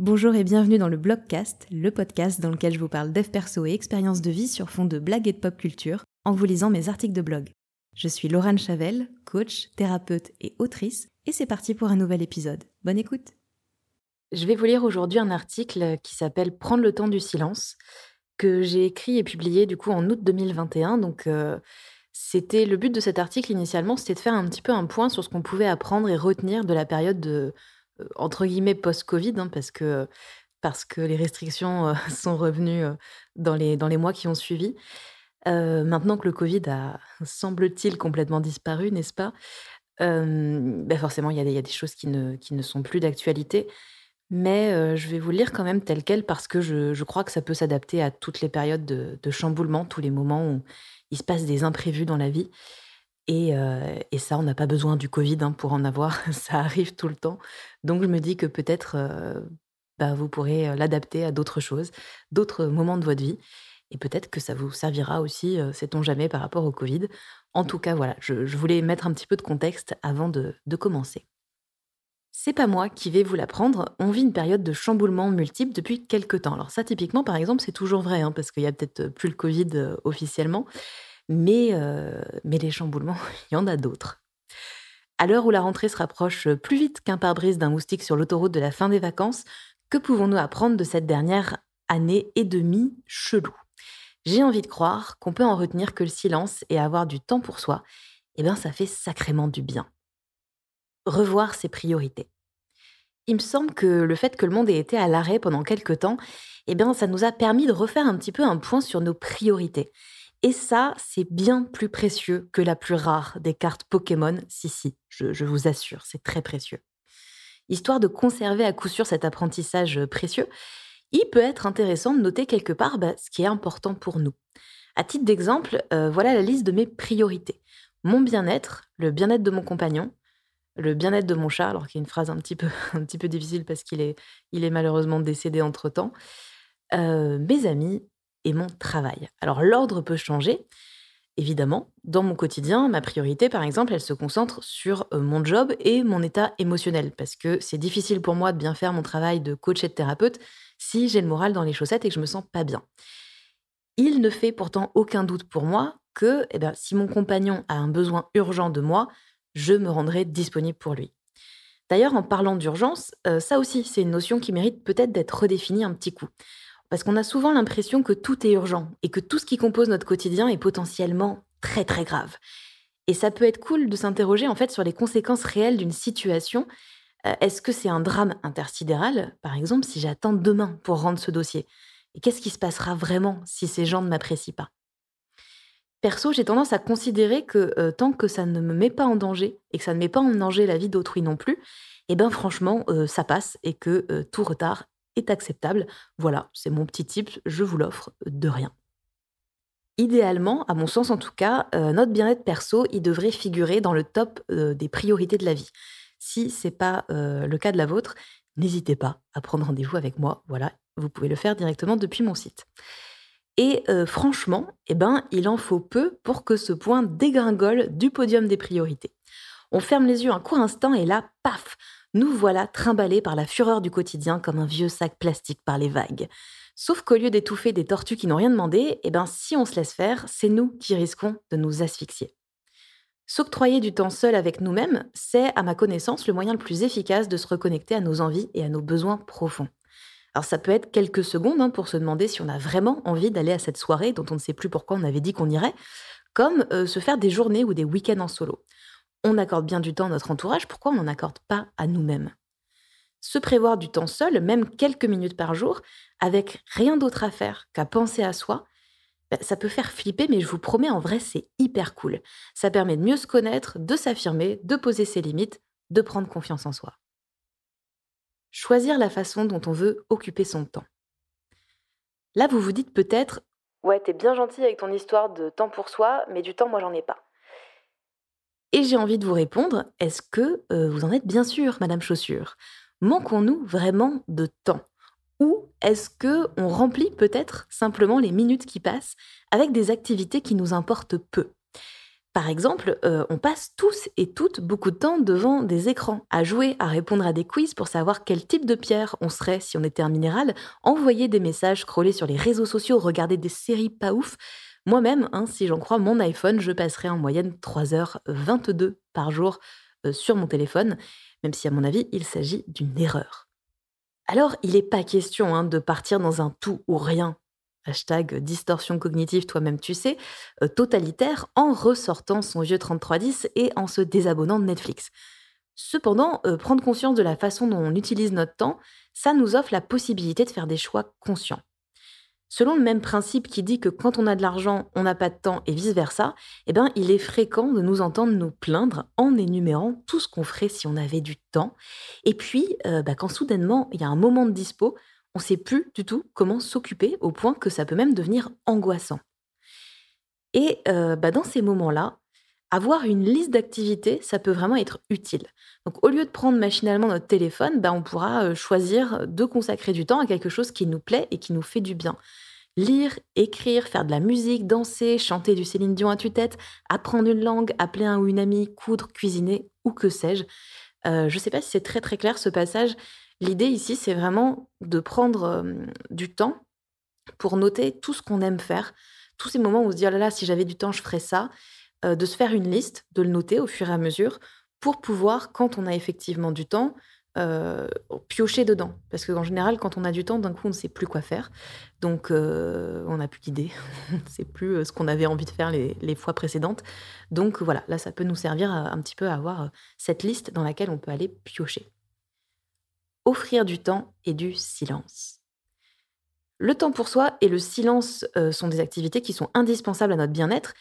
Bonjour et bienvenue dans le Blogcast, le podcast dans lequel je vous parle dev perso et expériences de vie sur fond de blagues et de pop culture en vous lisant mes articles de blog. Je suis Laurent Chavel, coach, thérapeute et autrice, et c'est parti pour un nouvel épisode. Bonne écoute Je vais vous lire aujourd'hui un article qui s'appelle Prendre le temps du silence, que j'ai écrit et publié du coup en août 2021. Donc euh, c'était le but de cet article initialement, c'était de faire un petit peu un point sur ce qu'on pouvait apprendre et retenir de la période de entre guillemets post-Covid, hein, parce que parce que les restrictions sont revenues dans les, dans les mois qui ont suivi. maintenant que le Covid a, semble-t-il, complètement disparu, n'est-ce pas? Ben Forcément, il y, a des choses qui ne, qui ne sont plus d'actualité. Mais je vais vous lire quand même tel quel parce que je, je crois que ça peut s'adapter à toutes les périodes de, de, chamboulement, tous les moments où il se passe des imprévus dans la vie. Et, et ça, on n'a pas besoin du Covid hein, pour en avoir, ça arrive tout le temps. Donc je me dis que peut-être bah, vous pourrez l'adapter à d'autres choses, d'autres moments de votre vie. Et peut-être que ça vous servira aussi, sait-on jamais, par rapport au Covid. En tout cas, voilà, je, voulais mettre un petit peu de contexte avant de, de commencer. C'est pas moi qui vais vous l'apprendre, on vit une période de chamboulement multiple depuis quelques temps. Alors ça, typiquement, par exemple, c'est toujours vrai, hein, parce qu'il y a peut-être plus le Covid officiellement, mais, mais les chamboulements, il y en a d'autres. À l'heure où la rentrée se rapproche plus vite qu'un pare-brise d'un moustique sur l'autoroute de la fin des vacances, que pouvons-nous apprendre de cette dernière année et demie chelou? J'ai envie de croire qu'on peut en retenir que le silence et avoir du temps pour soi, eh bien ça fait sacrément du bien. Revoir ses priorités. Il me semble que le fait que le monde ait été à l'arrêt pendant quelques temps, eh bien ça nous a permis de refaire un petit peu un point sur nos priorités et ça, c'est bien plus précieux que la plus rare des cartes Pokémon. Si, si, je, vous assure, c'est très précieux. Histoire de conserver à coup sûr cet apprentissage précieux, il peut être intéressant de noter quelque part bah, ce qui est important pour nous. À titre d'exemple, euh, voilà la liste de mes priorités. Mon bien-être, le bien-être de mon compagnon, le bien-être de mon chat, alors qu'il y a une phrase un petit peu, un petit peu difficile parce qu'il est, il est malheureusement décédé entre-temps, euh, mes amis et mon travail. Alors l'ordre peut changer. Évidemment, dans mon quotidien, ma priorité, par exemple, elle se concentre sur euh, mon job et mon état émotionnel, parce que c'est difficile pour moi de bien faire mon travail de coach et de thérapeute si j'ai le moral dans les chaussettes et que je me sens pas bien. Il ne fait pourtant aucun doute pour moi que eh bien, si mon compagnon a un besoin urgent de moi, je me rendrai disponible pour lui. D'ailleurs, en parlant d'urgence, euh, ça aussi, c'est une notion qui mérite peut-être d'être redéfinie un petit coup. Parce qu'on a souvent l'impression que tout est urgent et que tout ce qui compose notre quotidien est potentiellement très très grave. Et ça peut être cool de s'interroger en fait sur les conséquences réelles d'une situation. Euh, est-ce que c'est un drame intersidéral, par exemple, si j'attends demain pour rendre ce dossier? Et qu'est-ce qui se passera vraiment si ces gens ne m'apprécient pas? Perso, j'ai tendance à considérer que euh, tant que ça ne me met pas en danger et que ça ne met pas en danger la vie d'autrui non plus, eh ben franchement, euh, ça passe et que tout retard acceptable. Voilà, c'est mon petit tip, je vous l'offre de rien. Idéalement, à mon sens en tout cas, euh, notre bien-être perso, il devrait figurer dans le top euh, des priorités de la vie. Si ce n'est pas euh, le cas de la vôtre, n'hésitez pas à prendre rendez-vous avec moi. Voilà, vous pouvez le faire directement depuis mon site. Et franchement, eh ben, il en faut peu pour que ce point dégringole du podium des priorités. On ferme les yeux un court instant et là, paf, nous voilà trimballés par la fureur du quotidien comme un vieux sac plastique par les vagues. Sauf qu'au lieu d'étouffer des tortues qui n'ont rien demandé, eh ben, si on se laisse faire, c'est nous qui risquons de nous asphyxier. S'octroyer du temps seul avec nous-mêmes, c'est, à ma connaissance, le moyen le plus efficace de se reconnecter à nos envies et à nos besoins profonds. Alors ça peut être quelques secondes hein, pour se demander si on a vraiment envie d'aller à cette soirée dont on ne sait plus pourquoi on avait dit qu'on irait, comme euh, se faire des journées ou des week-ends en solo on accorde bien du temps à notre entourage, pourquoi on n'en accorde pas à nous-mêmes? Se prévoir du temps seul, même quelques minutes par jour, avec rien d'autre à faire qu'à penser à soi, ben, ça peut faire flipper, mais je vous promets, en vrai, c'est hyper cool. Ça permet de mieux se connaître, de s'affirmer, de poser ses limites, de prendre confiance en soi. Choisir la façon dont on veut occuper son temps. Là, vous vous dites peut-être Ouais, t'es bien gentil avec ton histoire de temps pour soi, mais du temps, moi, j'en ai pas. Et j'ai envie de vous répondre, est-ce que euh, vous en êtes bien sûr, Madame Chaussure? Manquons-nous vraiment de temps? Ou est-ce que on remplit peut-être simplement les minutes qui passent avec des activités qui nous importent peu? Par exemple, euh, on passe tous et toutes beaucoup de temps devant des écrans, à jouer, à répondre à des quiz pour savoir quel type de pierre on serait si on était un minéral, envoyer des messages, scroller sur les réseaux sociaux, regarder des séries pas ouf. Moi-même, hein, si j'en crois mon iPhone, je passerai en moyenne 3h22 par jour euh, sur mon téléphone, même si à mon avis, il s'agit d'une erreur. Alors, il n'est pas question hein, de partir dans un tout ou rien hashtag distorsion cognitive, toi-même tu sais, euh, totalitaire en ressortant son vieux 3310 et en se désabonnant de Netflix. Cependant, euh, prendre conscience de la façon dont on utilise notre temps, ça nous offre la possibilité de faire des choix conscients. Selon le même principe qui dit que quand on a de l'argent, on n'a pas de temps et vice-versa, eh ben, il est fréquent de nous entendre nous plaindre en énumérant tout ce qu'on ferait si on avait du temps. Et puis, euh, bah, quand soudainement, il y a un moment de dispo, on ne sait plus du tout comment s'occuper au point que ça peut même devenir angoissant. Et euh, bah, dans ces moments-là, avoir une liste d'activités, ça peut vraiment être utile. Donc au lieu de prendre machinalement notre téléphone, bah, on pourra euh, choisir de consacrer du temps à quelque chose qui nous plaît et qui nous fait du bien. Lire, écrire, faire de la musique, danser, chanter du Céline Dion à tue-tête, apprendre une langue, appeler un ou une amie, coudre, cuisiner ou que sais-je. Euh, je ne sais pas si c'est très très clair ce passage, L'idée ici, c'est vraiment de prendre du temps pour noter tout ce qu'on aime faire, tous ces moments où on se dit, oh là là, si j'avais du temps, je ferais ça, de se faire une liste, de le noter au fur et à mesure, pour pouvoir, quand on a effectivement du temps, piocher dedans. Parce qu'en général, quand on a du temps, d'un coup, on ne sait plus quoi faire. Donc, on n'a plus d'idées. on ne plus ce qu'on avait envie de faire les, fois précédentes. Donc, voilà, là, ça peut nous servir un petit peu à avoir cette liste dans laquelle on peut aller piocher offrir du temps et du silence. Le temps pour soi et le silence euh, sont des activités qui sont indispensables à notre bien-être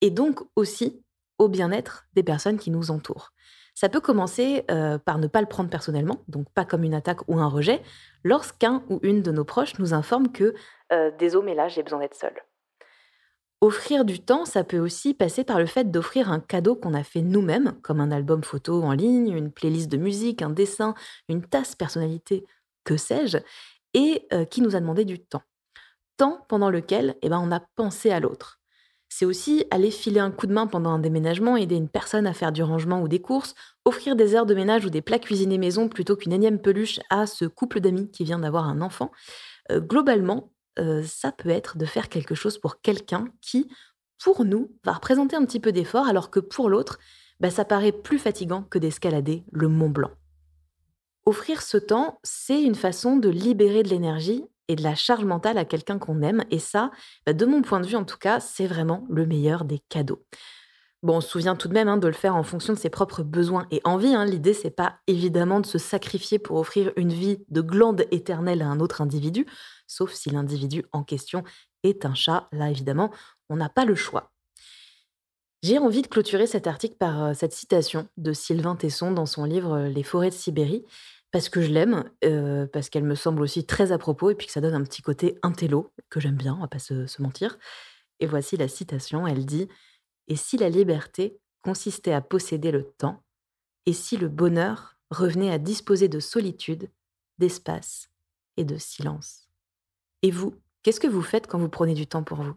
et donc aussi au bien-être des personnes qui nous entourent. Ça peut commencer euh, par ne pas le prendre personnellement, donc pas comme une attaque ou un rejet, lorsqu'un ou une de nos proches nous informe que euh, désolé, mais là j'ai besoin d'être seul. Offrir du temps, ça peut aussi passer par le fait d'offrir un cadeau qu'on a fait nous-mêmes, comme un album photo en ligne, une playlist de musique, un dessin, une tasse personnalité, que sais-je, et euh, qui nous a demandé du temps. Temps pendant lequel eh ben, on a pensé à l'autre. C'est aussi aller filer un coup de main pendant un déménagement, aider une personne à faire du rangement ou des courses, offrir des heures de ménage ou des plats cuisinés maison plutôt qu'une énième peluche à ce couple d'amis qui vient d'avoir un enfant. Euh, globalement, ça peut être de faire quelque chose pour quelqu'un qui, pour nous, va représenter un petit peu d'effort, alors que pour l'autre, bah, ça paraît plus fatigant que d'escalader le Mont Blanc. Offrir ce temps, c'est une façon de libérer de l'énergie et de la charge mentale à quelqu'un qu'on aime, et ça, bah, de mon point de vue en tout cas, c'est vraiment le meilleur des cadeaux. Bon, on se souvient tout de même hein, de le faire en fonction de ses propres besoins et envies. Hein. L'idée, c'est pas évidemment de se sacrifier pour offrir une vie de glande éternelle à un autre individu, sauf si l'individu en question est un chat. Là, évidemment, on n'a pas le choix. J'ai envie de clôturer cet article par euh, cette citation de Sylvain Tesson dans son livre euh, Les forêts de Sibérie, parce que je l'aime, parce qu'elle me semble aussi très à propos, et puis que ça donne un petit côté intello, que j'aime bien, on va pas se mentir. Et voici la citation, elle dit et si la liberté consistait à posséder le temps Et si le bonheur revenait à disposer de solitude, d'espace et de silence? Et vous, qu'est-ce que vous faites quand vous prenez du temps pour vous?